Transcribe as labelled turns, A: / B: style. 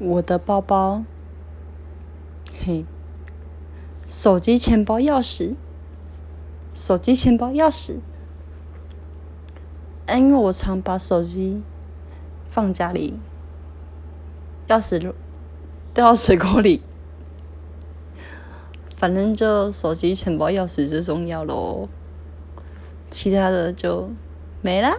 A: 我的包包，嘿，手机、钱包、钥匙，手机、钱包、钥匙。因为我常把手机放家里，钥匙掉到水沟里，反正就手机、钱包、钥匙最重要喽，其他的就没啦。